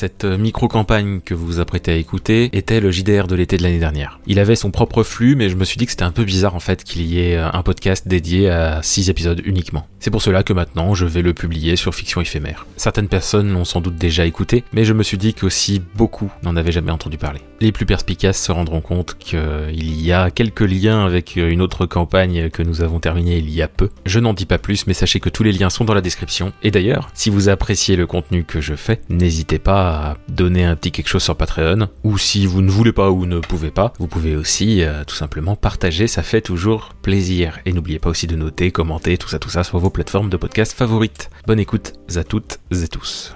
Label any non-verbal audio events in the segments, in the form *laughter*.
Cette micro-campagne que vous vous apprêtez à écouter était le JDR de l'été de l'année dernière. Il avait son propre flux, mais je me suis dit que c'était un peu bizarre en fait qu'il y ait un podcast dédié à 6 épisodes uniquement. C'est pour cela que maintenant je vais le publier sur Fiction éphémère. Certaines personnes l'ont sans doute déjà écouté, mais je me suis dit qu'aussi beaucoup n'en avaient jamais entendu parler. Les plus perspicaces se rendront compte qu'il y a quelques liens avec une autre campagne que nous avons terminée il y a peu. Je n'en dis pas plus, mais sachez que tous les liens sont dans la description. Et d'ailleurs, si vous appréciez le contenu que je fais, n'hésitez pas donner un petit quelque chose sur Patreon, ou si vous ne voulez pas ou ne pouvez pas, vous pouvez aussi euh, tout simplement partager, ça fait toujours plaisir. Et n'oubliez pas aussi de noter, commenter, tout ça, tout ça sur vos plateformes de podcast favorites. Bonne écoute à toutes et tous.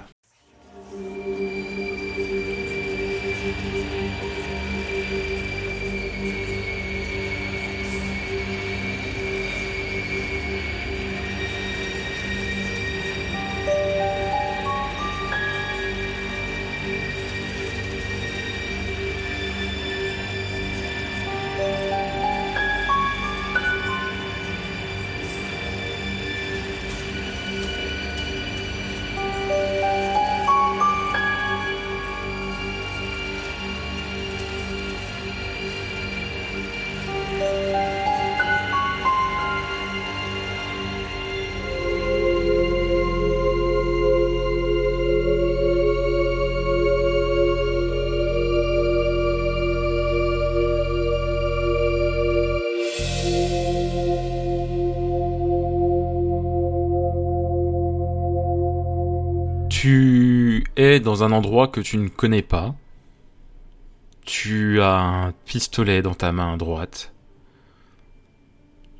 Es dans un endroit que tu ne connais pas. Tu as un pistolet dans ta main droite.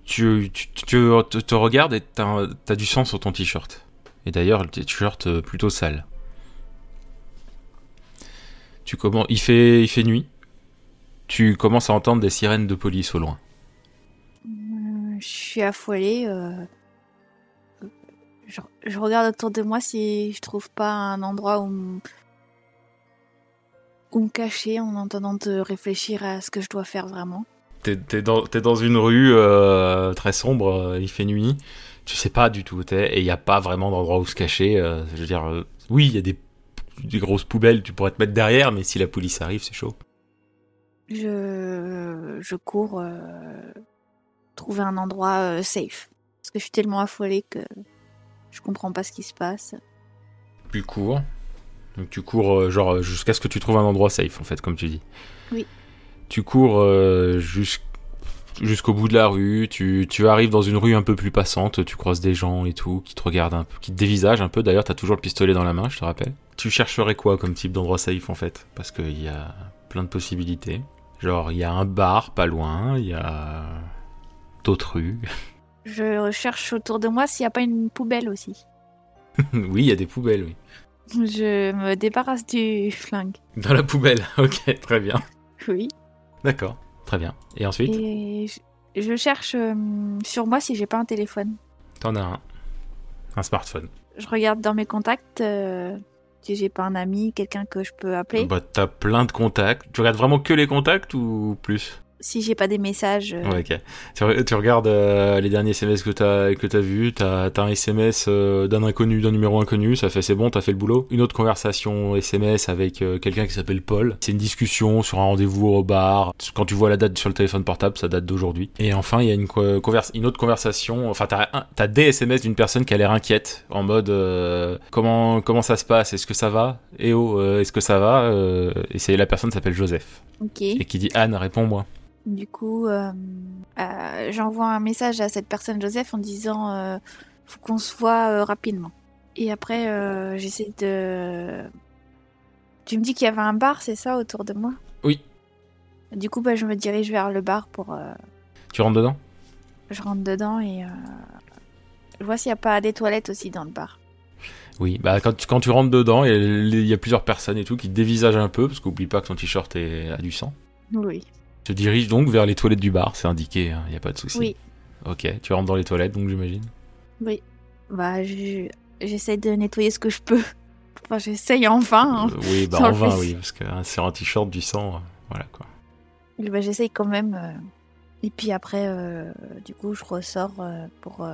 Tu, te, regardes et t'as as du sang sur ton t-shirt. Et d'ailleurs, le t-shirt euh, plutôt sale. Tu commences, il fait, il fait nuit. Tu commences à entendre des sirènes de police au loin. Euh, je suis affolée. Euh, je, regarde autour de moi si je trouve pas un endroit où, où me cacher en entendant de réfléchir à ce que je dois faire vraiment. T'es es dans, dans, une rue euh, très sombre, euh, il fait nuit, tu sais pas du tout où t'es, et il n'y a pas vraiment d'endroit où se cacher. Euh, je veux dire, oui, il y a des, des, grosses poubelles, tu pourrais te mettre derrière, mais si la police arrive, c'est chaud. Je, je cours trouver un endroit safe. Parce que je suis tellement affolée que je comprends pas ce qui se passe. Tu cours. Donc tu cours euh, genre jusqu'à ce que tu trouves un endroit safe en fait, comme tu dis. Oui. Tu cours euh, jusqu'au bout de la rue, tu, arrives dans une rue un peu plus passante, tu croises des gens et tout, qui te regardent un peu, qui te dévisagent un peu. D'ailleurs, t'as toujours le pistolet dans la main, je te rappelle. Tu chercherais quoi comme type d'endroit safe en fait? Parce qu'il y a plein de possibilités. Genre, il y a un bar pas loin, il y a d'autres rues. *laughs* Je recherche autour de moi s'il n'y a pas une poubelle aussi. *laughs* oui, il y a des poubelles, oui. Je me débarrasse du flingue. Dans la poubelle, *laughs* ok, très bien. Oui. D'accord, très bien. Et ensuite? Et je, cherche euh, sur moi si j'ai pas un téléphone. T'en as un. Un smartphone. Je regarde dans mes contacts euh, si j'ai pas un ami, quelqu'un que je peux appeler. Bah, t'as plein de contacts. Tu regardes vraiment que les contacts ou plus? Si j'ai pas des messages. Euh. ok. Tu, regardes euh, les derniers SMS que t'as que as vu, t'as as un SMS euh, d'un inconnu, d'un numéro inconnu, ça fait c'est bon, t'as fait le boulot. Une autre conversation SMS avec quelqu'un qui s'appelle Paul. C'est une discussion sur un rendez-vous au bar. Quand tu vois la date sur le téléphone portable, ça date d'aujourd'hui. Et enfin, il y a une, une autre conversation. Enfin, t'as as des SMS d'une personne qui a l'air inquiète, en mode comment comment ça se passe, est-ce que ça va? Eh oh, est-ce que ça va? Et c'est la personne s'appelle Joseph. Ok. Et qui dit Anne, réponds-moi. Du coup, euh, euh, j'envoie un message à cette personne Joseph en disant euh, faut qu'on se voit rapidement. Et après, j'essaie de. Tu me dis qu'il y avait un bar, c'est ça, autour de moi? Oui. Du coup, bah, je me dirige vers le bar pour. Tu rentres dedans? Je rentre dedans et je vois s'il n'y a pas des toilettes aussi dans le bar. Oui, bah quand tu, quand tu rentres dedans, il y, a plusieurs personnes et tout qui te dévisagent un peu, parce qu'oublie pas que ton t-shirt a du sang. Oui te dirige donc vers les toilettes du bar, c'est indiqué, il hein, n'y a pas de souci. Oui. Ok, tu rentres dans les toilettes donc j'imagine Oui. Bah, j'essaie de nettoyer ce que je peux. Enfin, j'essaye enfin. Hein, euh, oui, bah en vain, oui, parce que hein, c'est un t-shirt du sang, euh, voilà quoi. Bah, j'essaye quand même. Euh, et puis après, du coup, je ressors pour,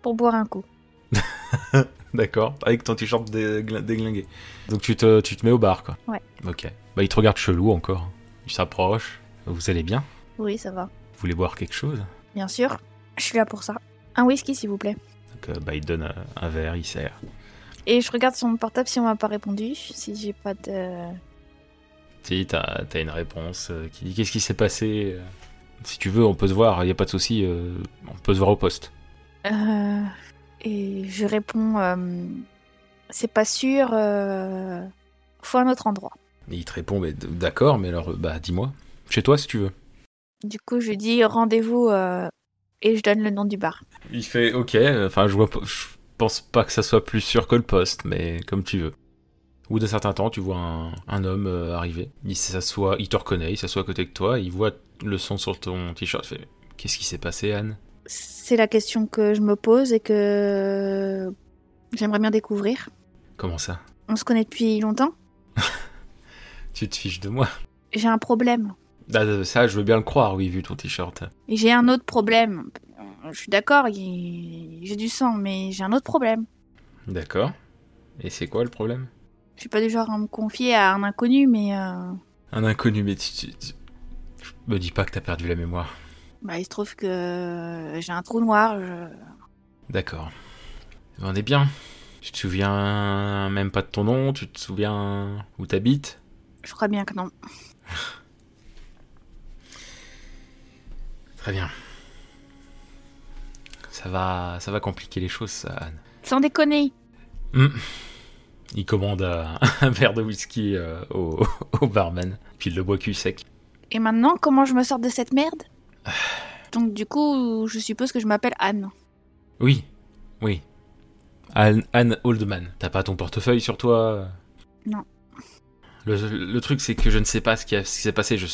pour boire un coup. *laughs* D'accord, avec ton t-shirt dégl- déglingué. Donc tu te, tu te mets au bar, quoi. Ouais. Ok. Bah, il te regarde chelou encore. Il s'approche. Vous allez bien? Oui, ça va. Vous voulez boire quelque chose? Bien sûr. Je suis là pour ça. Un whisky, s'il vous plaît. Donc, euh, bah, il donne un verre, il sert. Et je regarde son portable si on m'a pas répondu. Si j'ai pas de. Si, t'as as une réponse euh, qui dit qu'est-ce qui s'est passé euh, Si tu veux, on peut se voir, il a pas de souci, euh, on peut se voir au poste. Euh, Et je réponds. C'est pas sûr. Faut un autre endroit. Et il te répond mais d- d'accord, mais alors, bah, dis-moi. Chez toi, si tu veux. Du coup, je dis rendez-vous euh, et je donne le nom du bar. Il fait ok, enfin, je vois je pense pas que ça soit plus sûr que le poste, mais comme tu veux. Au bout d'un certain temps, tu vois un, un homme euh, arriver. Il s'assoit, il te reconnaît, il s'assoit à côté de toi, il voit le son sur ton t-shirt, il fait Qu'est-ce qui s'est passé, Anne? C'est la question que je me pose et que j'aimerais bien découvrir. Comment ça? On se connaît depuis longtemps. *laughs* Tu te fiches de moi? J'ai un problème. Ah, Ça, je veux bien le croire, oui, vu ton t-shirt. Et j'ai un autre problème. Je suis d'accord, j'ai du sang, mais j'ai un autre problème. D'accord. Et c'est quoi le problème? Je suis pas du genre à me confier à un inconnu, mais euh, Un inconnu, mais tu, tu- tu- Me dis pas que t'as perdu la mémoire. bah, il se trouve que j'ai un trou noir. je- D'accord. On est bien. Tu te souviens même pas de ton nom Tu te souviens où t'habites? Je crois bien que non. *laughs* Très bien. Ça va, ça va compliquer les choses, ça, Anne. Sans déconner. Hmm. Il commande *laughs* un verre de whisky euh, au, *laughs* au barman, puis il le boit cul sec. Et maintenant, comment je me sors de cette merde? Donc du coup, je suppose que je m'appelle Anne. Oui, oui. Anne, Anne Oldman. T'as pas ton portefeuille sur toi? Non. Le, le truc, c'est que je ne sais pas ce qui, a- ce qui s'est passé. Je,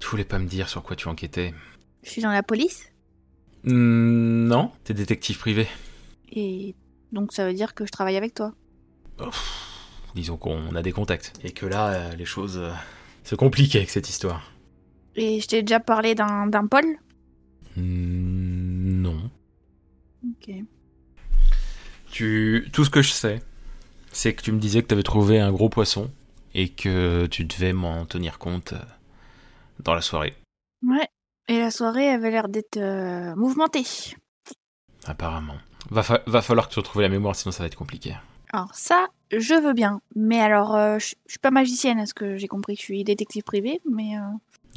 tu voulais pas me dire sur quoi tu enquêtais. Je suis dans la police. Hmm, non, t'es détective privé. Et donc ça veut dire que je travaille avec toi. Disons qu'on a des contacts. Et que là, euh, les choses euh, se compliquent avec cette histoire. Et je t'ai déjà parlé d'un Paul Hmm, non. Ok. Tu, tout ce que je sais, c'est que tu me disais que tu avais trouvé un gros poisson et que tu devais m'en tenir compte euh, dans la soirée, Ouais. Et la soirée avait l'air d'être euh, mouvementée. apparemment. Va, fa- va falloir que tu retrouves la mémoire, sinon ça va être compliqué. Alors ça, je veux bien. Mais alors, euh, je suis pas magicienne, à ce que j'ai compris. Je suis détective privé, mais... euh,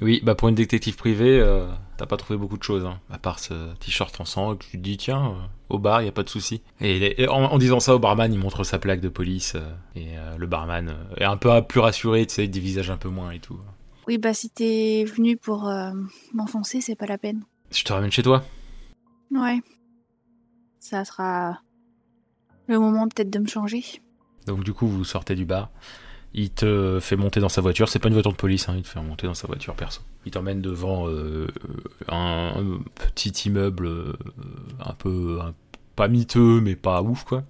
Oui, bah pour une détective privée, t'as pas trouvé beaucoup de choses, hein, à part ce t-shirt en sang, que tu te dis, tiens, au bar, y a pas de souci. Et, en, en disant ça au barman, il montre sa plaque de police, et le barman est un peu plus rassuré, tu sais, il dévisage un peu moins et tout. Oui, bah si t'es venu pour euh, m'enfoncer, c'est pas la peine. Je te ramène chez toi Ouais. Ça sera le moment peut-être de me changer. Donc du coup, vous sortez du bar. Il te fait monter dans sa voiture. C'est pas une voiture de police, hein, il te fait monter dans sa voiture perso. Il t'emmène devant euh, un, un petit immeuble euh, un peu un- pas miteux, mais pas ouf quoi.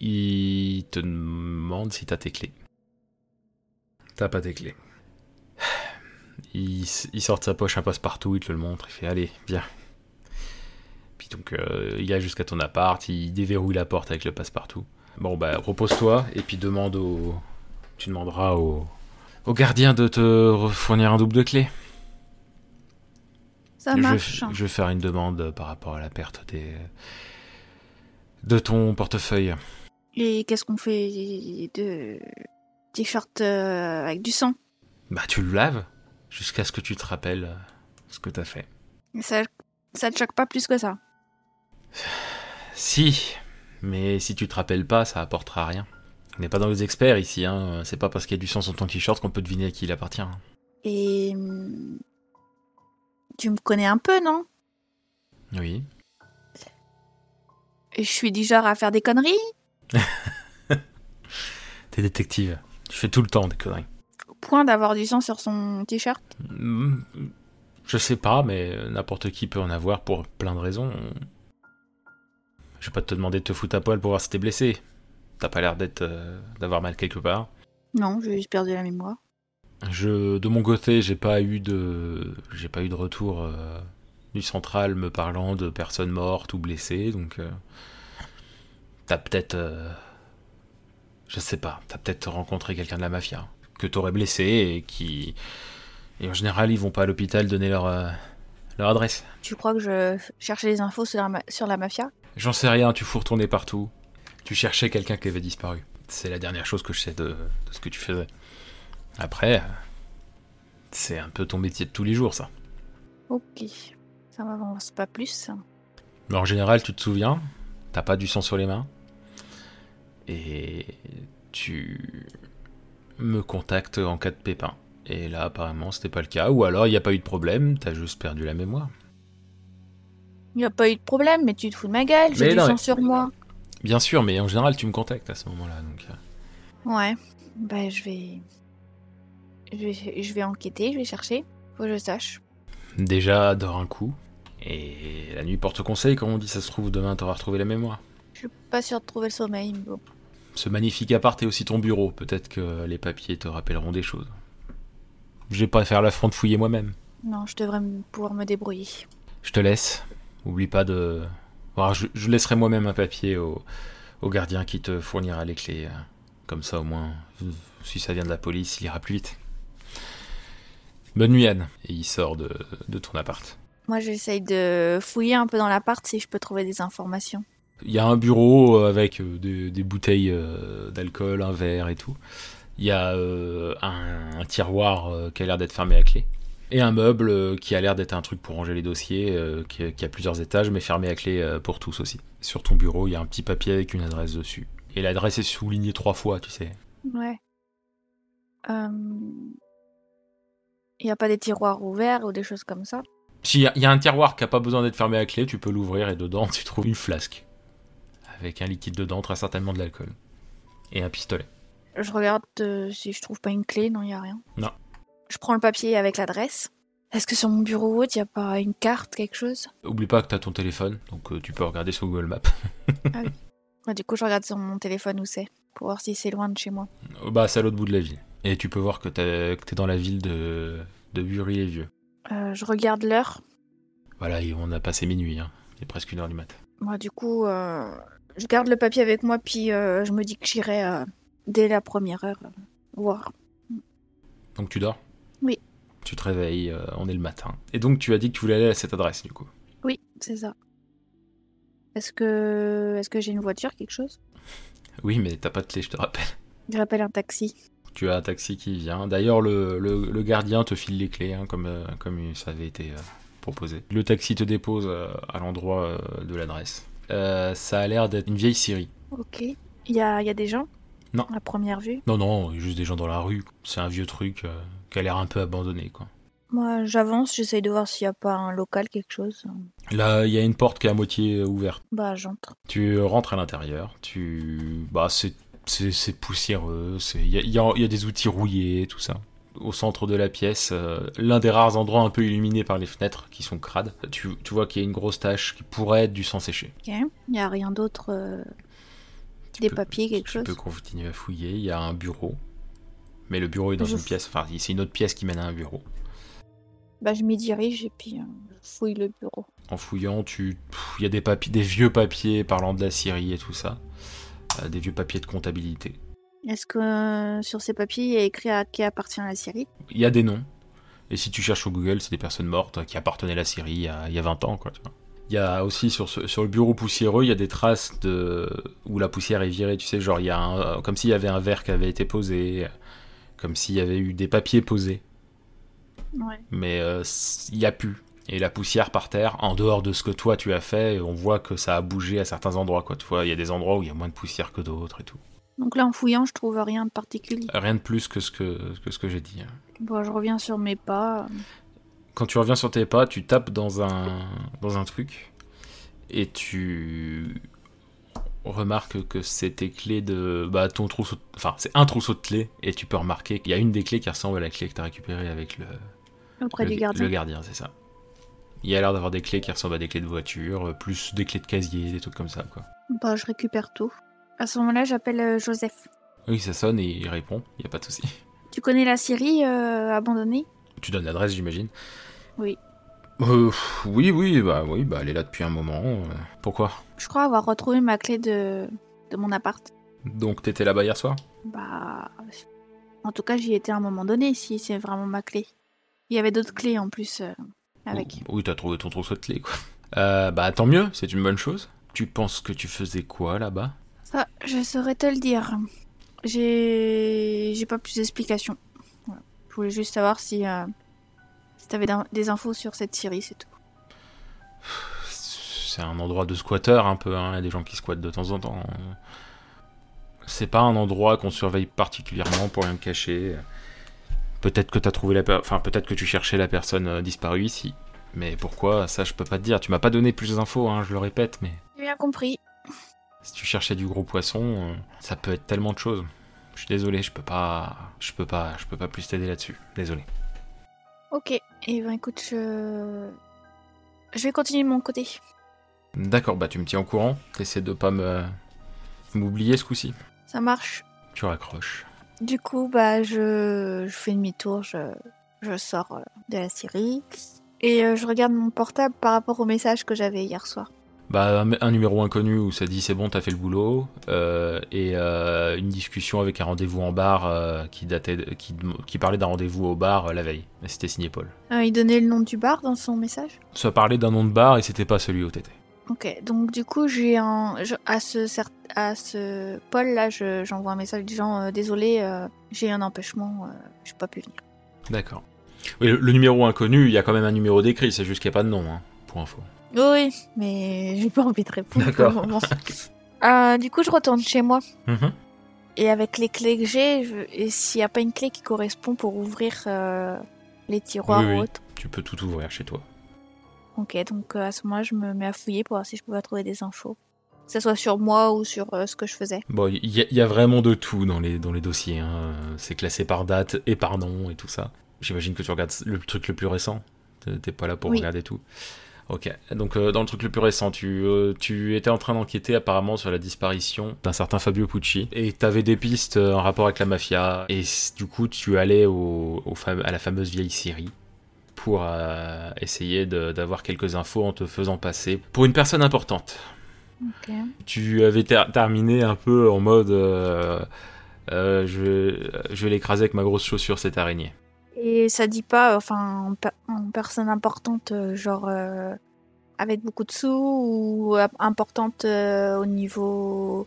Il te demande si t'as tes clés. T'as pas tes clés. Il, sort de sa poche un passe-partout, il te le montre, il fait allez, viens. Puis donc euh, il a jusqu'à ton appart, il déverrouille la porte avec le passe-partout. Bon bah repose-toi et puis demande au... Tu demanderas au... au gardien de te fournir un double de clés. Ça marche. je vais faire une demande par rapport à la perte des... de ton portefeuille. Et qu'est-ce qu'on fait de t-shirt euh, avec du sang? Bah tu le laves jusqu'à ce que tu te rappelles euh, ce que t'as fait. ça, ça te choque pas plus que ça? Si, mais si tu te rappelles pas, ça apportera rien. On n'est pas dans les experts ici, hein. C'est pas parce qu'il y a du sang sur ton t-shirt qu'on peut deviner à qui il appartient. hein. Et hum, tu me connais un peu, non? Oui. Je suis du genre à faire des conneries? *laughs* T'es détective. Tu fais tout le temps des conneries. Point d'avoir du sang sur son t-shirt. Hmm, Je sais pas, mais n'importe qui peut en avoir pour plein de raisons. Je vais pas te demander de te foutre à poil pour voir si t'es blessé. T'as pas l'air d'être euh, d'avoir mal quelque part. Non, j'ai juste perdu la mémoire. Je, de mon côté, j'ai pas eu de, j'ai pas eu de retour euh, du central me parlant de personnes mortes ou blessées, donc euh, T'as peut-être. Je sais pas, t'as peut-être rencontré quelqu'un de la mafia que t'aurais blessé et qui. Et en général, ils vont pas à l'hôpital donner leur, euh, leur adresse. Tu crois que je cherchais des infos sur la, ma- sur la mafia? J'en sais rien, tu fous retourner partout. Tu cherchais quelqu'un qui avait disparu. C'est la dernière chose que je sais de, de ce que tu faisais. Après, euh, c'est un peu ton métier de tous les jours, ça. Ok. Ça m'avance pas plus. Mais en général, tu te souviens, t'as pas du sang sur les mains, et tu me contactes en cas de pépin. Et là, apparemment, c'était pas le cas, ou alors il n'y a pas eu de problème, t'as juste perdu la mémoire. Il a pas eu de problème, mais tu te fous de ma gueule. J'ai du sang sur moi. Bien sûr, mais en général, tu me contactes à ce moment-là, donc. euh, Ouais. Bah, je vais... je vais. Je vais enquêter, je vais chercher. Faut que je sache. Déjà, dors un coup, et la nuit porte conseil, comme on dit, ça se trouve, demain t'auras retrouvé la mémoire. Je suis pas sûre de trouver le sommeil. mais bon. Ce magnifique appart est aussi ton bureau, peut-être que les papiers te rappelleront des choses. J'ai pas à faire l'affront de fouiller moi-même. Non, je devrais pouvoir me débrouiller. Je te laisse. Oublie pas de. Bon, je, je laisserai moi-même un papier au, au gardien qui te fournira les clés. Comme ça, au moins, si ça vient de la police, il ira plus vite. Bonne nuit, Anne. Et il sort de, de ton appart. Moi, j'essaye de fouiller un peu dans l'appart si je peux trouver des informations. Il y a un bureau euh, avec euh, des, des bouteilles euh, d'alcool, un verre et tout. Il y a euh, un, un tiroir euh, qui a l'air d'être fermé à clé. Et un meuble euh, qui a l'air d'être un truc pour ranger les dossiers, qui, qui a plusieurs étages, mais fermé à clé pour tous aussi. Sur ton bureau, il y a un petit papier avec une adresse dessus. Et l'adresse est soulignée trois fois, tu sais. Ouais. Il n'y a pas des tiroirs ouverts ou des choses comme ça? S'il y, a- il y a un tiroir qui a pas besoin d'être fermé à clé, tu peux l'ouvrir et dedans, *laughs* tu trouves une flasque. Avec un liquide dedans, très certainement de l'alcool. Et un pistolet. Je regarde euh, si je trouve pas une clé. Non, il a rien. Non. Je prends le papier avec l'adresse. Est-ce que sur mon bureau, il n'y a pas une carte, quelque chose? Oublie pas que t'as ton téléphone, donc euh, tu peux regarder sur Google Maps. *laughs* Ouais, Du coup, je regarde sur mon téléphone où c'est. Pour voir si c'est loin de chez moi. Euh, Bah, c'est à l'autre bout de la ville. Et tu peux voir que t'es dans la ville de, de Bury-les-Vieux. Euh, je regarde l'heure. Voilà, et on a passé minuit, hein. Il est presque une heure du mat. Moi, du coup, euh, je garde le papier avec moi, puis euh, je me dis que j'irai euh, dès la première heure euh, voir. Donc tu dors? Oui. Tu te réveilles, euh, on est le matin. Et donc tu as dit que tu voulais aller à cette adresse, du coup? Oui, c'est ça. Est-ce que, est-ce que j'ai une voiture, quelque chose? Oui, mais t'as pas de clé, je te rappelle. J'appelle un taxi. Tu as un taxi qui vient. D'ailleurs, le, le- le gardien te file les clés, hein, comme, comme ça avait été proposé. Le taxi te dépose à l'endroit de l'adresse. Euh, ça a l'air d'être une vieille Syrie. Ok. Il y a, y a des gens? Non. À première vue? Non, non, juste des gens dans la rue. C'est un vieux truc euh, qui a l'air un peu abandonné, quoi. Moi, j'avance, j'essaye de voir s'il n'y a pas un local, quelque chose. Là, il y a une porte qui est à moitié euh, ouverte. Bah, j'entre. Tu rentres à l'intérieur, tu... Bah, c'est, c'est, c'est poussiéreux. Il y a, y a- y a des outils rouillés, tout ça. Au centre de la pièce, euh, l'un des rares endroits un peu illuminés par les fenêtres qui sont crades, tu, tu vois qu'il y a une grosse tache qui pourrait être du sang séché. Ok. Il n'y a rien d'autre. euh, Des peux- papiers, quelque tu chose? peux continuer à fouiller, il y a un bureau. Mais le bureau est dans Je une f- pièce, enfin, c'est une autre pièce qui mène à un bureau. Bah, je m'y dirige et puis euh, je fouille le bureau. En fouillant, tu, pff, il y a des papiers, des vieux papiers parlant de la Syrie et tout ça, Euh, des vieux papiers de comptabilité. Est-ce que euh, sur ces papiers, il y a écrit à qui appartient la Syrie Il y a des noms. Et si tu cherches sur Google, c'est des personnes mortes qui appartenaient à la Syrie il y a, il y a 20 ans, quoi. tu vois. Il y a aussi sur, ce- sur le bureau poussiéreux, il y a des traces de où la poussière est virée. Tu sais, genre il y a un- comme s'il y avait un verre qui avait été posé, comme s'il y avait eu des papiers posés, Ouais. mais euh, il y a plus. Et la poussière par terre, en dehors de ce que toi tu as fait, on voit que ça a bougé à certains endroits, quoi. Tu vois, il y a des endroits où il y a moins de poussière que d'autres et tout. Donc là, en fouillant, je trouve rien de particulier. Rien de plus que ce que, que ce que j'ai dit. hein. Bon, je reviens sur mes pas. quand tu reviens sur tes pas, tu tapes dans un, dans un truc et tu remarques que c'est tes clés de. Bah, ton trousseau. Enfin, c'est un trousseau de clés et tu peux remarquer qu'il y a une des clés qui ressemble à la clé que tu as récupérée avec le, Auprès le, du gardien. le gardien, c'est ça. Il y a l'air d'avoir des clés qui ressemblent à des clés de voiture, euh, plus des clés de casier, des trucs comme ça, quoi. Bah, je récupère tout. À ce moment-là, j'appelle euh, Joseph. Oui, ça sonne et il répond, il n'y a pas de souci. *laughs* Tu connais la Syrie euh, abandonnée? Tu donnes l'adresse, j'imagine? Oui. Euh, oui, oui, bah oui, bah elle est là depuis un moment. euh. Pourquoi? Je crois avoir retrouvé ma clé de de mon appart. Donc t'étais là-bas hier soir? Bah, en tout cas, j'y étais à un moment donné, si c'est vraiment ma clé. Il y avait d'autres clés en plus avec. Oui, t'as trouvé ton trousseau de clés, quoi. Bah tant mieux, c'est une bonne chose. Tu penses que tu faisais quoi là-bas? Ça, je saurais te le dire. J'ai, j'ai pas plus d'explications. Voilà. Je voulais juste savoir si, euh, si t'avais des infos sur cette série, c'est tout. C'est un endroit de squatter un peu, hein. il y a des gens qui squattent de temps en temps. C'est pas un endroit qu'on surveille particulièrement pour rien cacher. Peut-être que t'as trouvé la per- enfin peut-être que tu cherchais la personne euh, disparue ici. Mais pourquoi? Ça je peux pas te dire. Tu m'as pas donné plus d'infos, hein, je le répète, mais J'ai bien compris. Si tu cherchais du gros poisson, euh, ça peut être tellement de choses. Je suis désolé, je peux pas, je peux pas, je peux pas plus t'aider là-dessus. Désolé. Ok. Et ben écoute, je, je vais continuer de mon côté. D'accord, bah tu me tiens au courant. T'essaies de pas me m'oublier ce coup-ci. Ça marche. Tu raccroches. Du coup, bah, je, je fais demi-tour, je, je sors euh, de la série et euh, je regarde mon portable par rapport au message que j'avais hier soir. Bah, un, un numéro inconnu où ça dit c'est bon, t'as fait le boulot, euh, et euh, une discussion avec un rendez-vous en bar euh, qui datait, de- qui, qui parlait d'un rendez-vous au bar la veille. C'était signé Paul. Euh, il donnait le nom du bar dans son message? Ça parlait d'un nom de bar et c'était pas celui où t'étais. Ok, donc du coup, j'ai un. je- à ce, cer- à ce Paul là, je- j'envoie un message disant Désolé, j'ai un empêchement, euh, j'ai pas pu venir. D'accord. Oui, le, le numéro inconnu, il y a quand même un numéro d'écrit, c'est juste qu'il n'y a pas de nom, hein, pour info. Oui, mais j'ai pas envie de répondre D'accord. *laughs* Euh, du coup, je retourne chez moi. Mhm. Et avec les clés que j'ai, je- et s'il n'y a pas une clé qui correspond pour ouvrir euh, les tiroirs Oui, ou oui. autre. Tu peux tout ouvrir chez toi. Ok, donc euh, à ce moment-là, je me mets à fouiller pour voir si je peux pas trouver des infos. Que ce soit sur moi ou sur euh, ce que je faisais. Bon, il y, a- il y a vraiment de tout dans les, dans les dossiers. hein. C'est classé par date et par nom et tout ça. J'imagine que tu regardes le truc le plus récent. T'es- T'es pas là pour Oui. regarder tout. Ok, donc euh, dans le truc le plus récent, tu, euh, tu étais en train d'enquêter apparemment sur la disparition d'un certain Fabio Pucci et t'avais des pistes euh, en rapport avec la mafia et du coup tu allais au, à la fameuse vieille Syrie pour euh, essayer d'avoir quelques infos en te faisant passer pour une personne importante Ok. tu avais ter- terminé un peu en mode je vais l'écraser avec ma grosse chaussure cette araignée. Et ça dit pas, euh, enfin, en, pe- en personne importante, euh, genre euh, avec beaucoup de sous ou importante euh, au niveau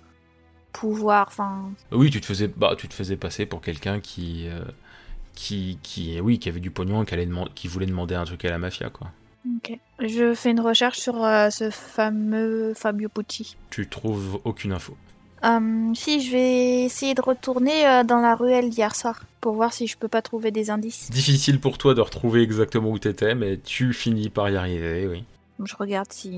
pouvoir, enfin. Oui, tu te faisais bah tu te faisais passer pour quelqu'un qui euh, qui qui oui, qui avait du pognon et qui allait qui voulait demander un truc à la mafia quoi. Ok. Je fais une recherche sur ce fameux Fabio Pucci. Tu trouves aucune info. Si, je vais essayer de retourner dans la ruelle d'hier soir pour voir si je peux pas trouver des indices. Difficile pour toi de retrouver exactement où t'étais, mais tu finis par y arriver, oui. Je regarde si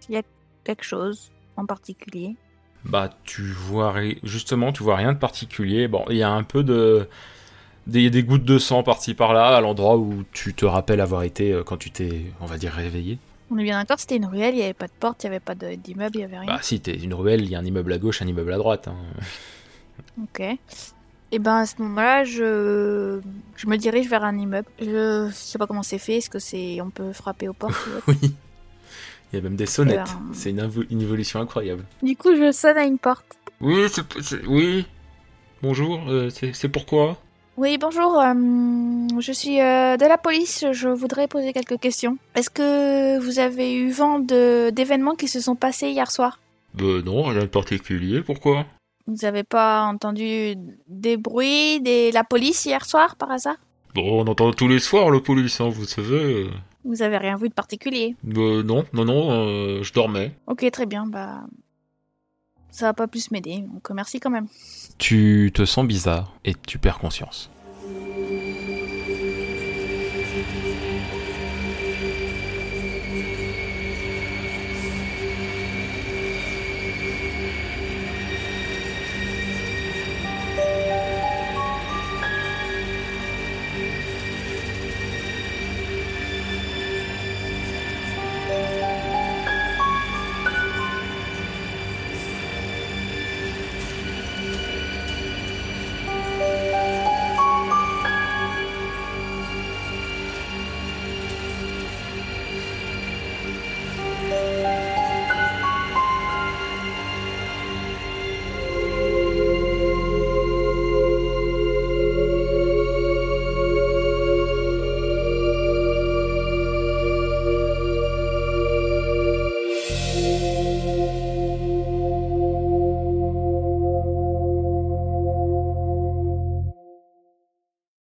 s'il y a quelque chose en particulier. Bah, tu vois justement, tu vois rien de particulier. Bon, il y a un peu de des, des gouttes de sang par-ci par-là à l'endroit où tu te rappelles avoir été euh, quand tu t'es, on va dire, réveillé. On est bien d'accord, c'était une ruelle, il n'y avait pas de porte, il n'y avait pas d'immeuble, il n'y avait rien. Bah, si t'es une ruelle, il y a un immeuble à gauche, un immeuble à droite. hein. Ok. Et ben à ce moment-là, je... je me dirige vers un immeuble. Je sais pas comment c'est fait, est-ce que c'est on peut frapper aux portes *laughs* Oui. Il y a même des sonnettes. Eh ben- C'est une, invo- une évolution incroyable. Du coup, je sonne à une porte. Oui, c'est, c'est- oui. Bonjour, euh, c'est, c'est pourquoi? Oui, bonjour, euh, je suis euh, de la police, je voudrais poser quelques questions. Est-ce que vous avez eu vent de... d'événements qui se sont passés hier soir? Bah non, rien de particulier, pourquoi? Vous n'avez pas entendu des bruits de la police hier soir par hasard? Bon, on entend tous les soirs la police, hein, vous savez. Vous avez rien vu de particulier? Bah non, non, non, euh, je dormais. Ok, très bien, bah... Ça va pas plus m'aider, donc merci quand même. Tu te sens bizarre et tu perds conscience.